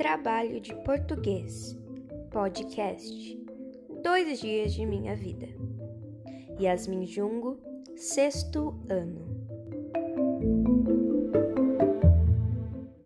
Trabalho de Português, podcast, dois dias de minha vida. Yasmin Jungo, sexto ano.